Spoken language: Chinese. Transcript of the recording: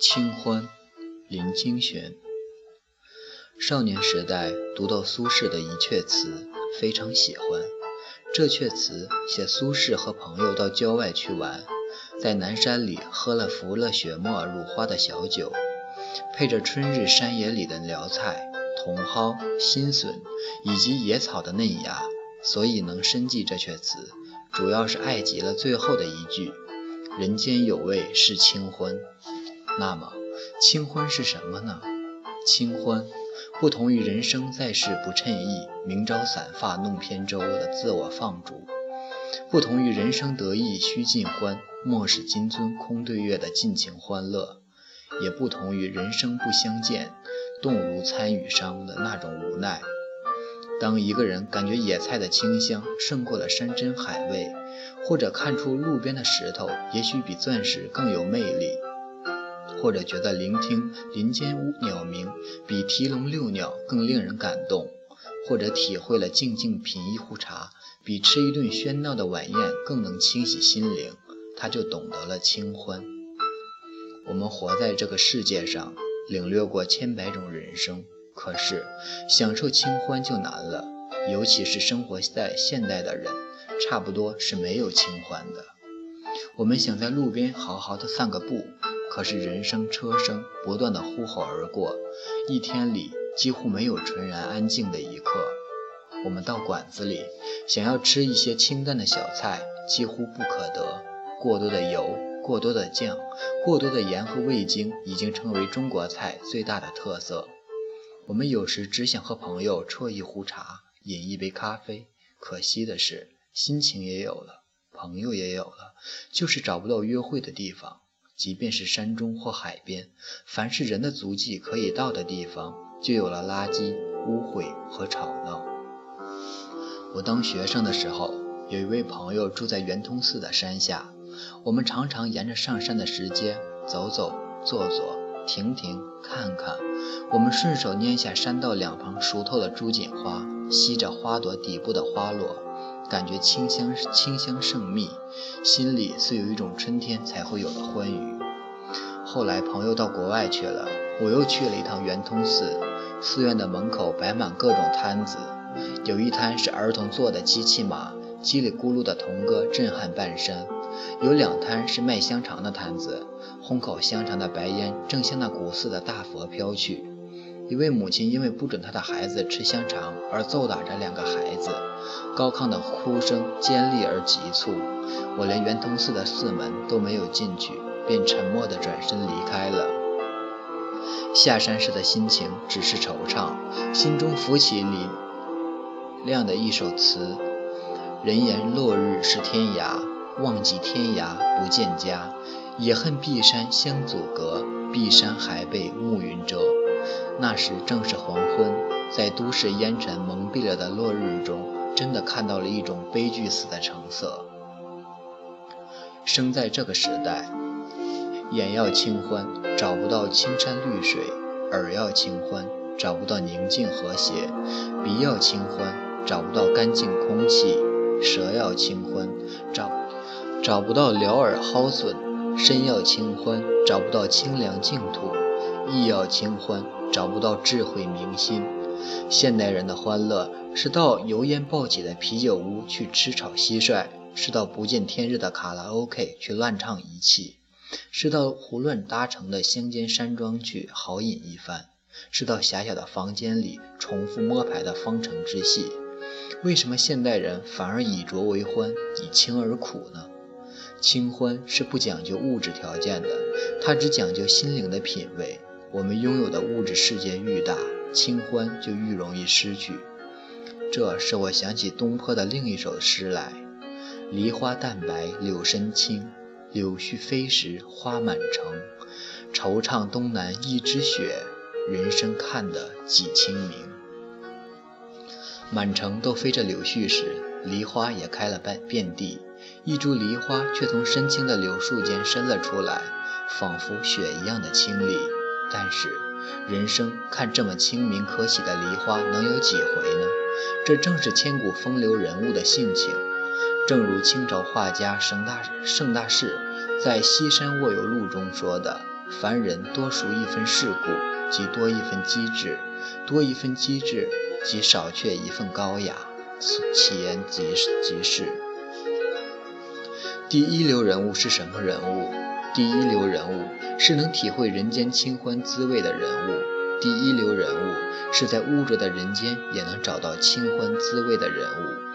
清欢，林清玄。少年时代读到苏轼的一阙词，非常喜欢。这阙词写苏轼和朋友到郊外去玩，在南山里喝了浮了雪沫乳花的小酒，配着春日山野里的蓼菜、茼蒿、新笋以及野草的嫩芽，所以能深记这阙词，主要是爱极了最后的一句：“人间有味是清欢。”那么，清欢是什么呢？清欢不同于人生在世不称意，明朝散发弄扁舟的自我放逐，不同于人生得意须尽欢，莫使金樽空对月的尽情欢乐，也不同于人生不相见，动如参与商的那种无奈。当一个人感觉野菜的清香胜过了山珍海味，或者看出路边的石头也许比钻石更有魅力。或者觉得聆听林间鸟鸣比提笼遛鸟更令人感动，或者体会了静静品一壶茶比吃一顿喧闹的晚宴更能清洗心灵，他就懂得了清欢。我们活在这个世界上，领略过千百种人生，可是享受清欢就难了，尤其是生活在现代的人，差不多是没有清欢的。我们想在路边好好的散个步。可是人声车声不断的呼吼而过，一天里几乎没有纯然安静的一刻。我们到馆子里，想要吃一些清淡的小菜，几乎不可得。过多的油、过多的酱、过多的盐和味精，已经成为中国菜最大的特色。我们有时只想和朋友啜一壶茶，饮一杯咖啡。可惜的是，心情也有了，朋友也有了，就是找不到约会的地方。即便是山中或海边，凡是人的足迹可以到的地方，就有了垃圾、污秽和吵闹。我当学生的时候，有一位朋友住在圆通寺的山下，我们常常沿着上山的石阶走走、坐坐、停停、看看。我们顺手拈下山道两旁熟透的朱槿花，吸着花朵底部的花落。感觉清香清香胜蜜，心里似有一种春天才会有的欢愉。后来朋友到国外去了，我又去了一趟圆通寺。寺院的门口摆满各种摊子，有一摊是儿童坐的机器马，叽里咕噜的童歌震撼半山；有两摊是卖香肠的摊子，烘烤香肠的白烟正向那古寺的大佛飘去。一位母亲因为不准她的孩子吃香肠而揍打着两个孩子，高亢的哭声尖利而急促。我连圆通寺的寺门都没有进去，便沉默地转身离开了。下山时的心情只是惆怅，心中浮起李亮的一首词：“人言落日是天涯，望极天涯不见家。也恨碧山相阻隔，碧山还被暮云遮。”那时正是黄昏，在都市烟尘蒙蔽了的落日中，真的看到了一种悲剧似的橙色。生在这个时代，眼要清欢，找不到青山绿水；耳要清欢，找不到宁静和谐；鼻要清欢，找不到干净空气；舌要清欢，找找不到撩耳蒿笋；身要清欢，找不到清凉净土；意要清欢。找不到智慧明心，现代人的欢乐是到油烟爆起的啤酒屋去吃炒蟋蟀，是到不见天日的卡拉 OK 去乱唱一气，是到胡乱搭成的乡间山庄去豪饮一番，是到狭小的房间里重复摸牌的方程之戏。为什么现代人反而以浊为欢，以清而苦呢？清欢是不讲究物质条件的，它只讲究心灵的品味。我们拥有的物质世界愈大，清欢就愈容易失去。这是我想起东坡的另一首诗来：“梨花淡白柳深青，柳絮飞时花满城。惆怅东南一枝雪，人生看得几清明。”满城都飞着柳絮时，梨花也开了半遍地，一株梨花却从深青的柳树间伸了出来，仿佛雪一样的清丽。但是，人生看这么清明可喜的梨花，能有几回呢？这正是千古风流人物的性情。正如清朝画家盛大盛大士在《西山卧游录》中说的：“凡人多熟一分世故，即多一分机智；多一分机智，即少却一份高雅。其言即即是。第一流人物是什么人物？第一流人物是能体会人间清欢滋味的人物。第一流人物是在污浊的人间也能找到清欢滋味的人物。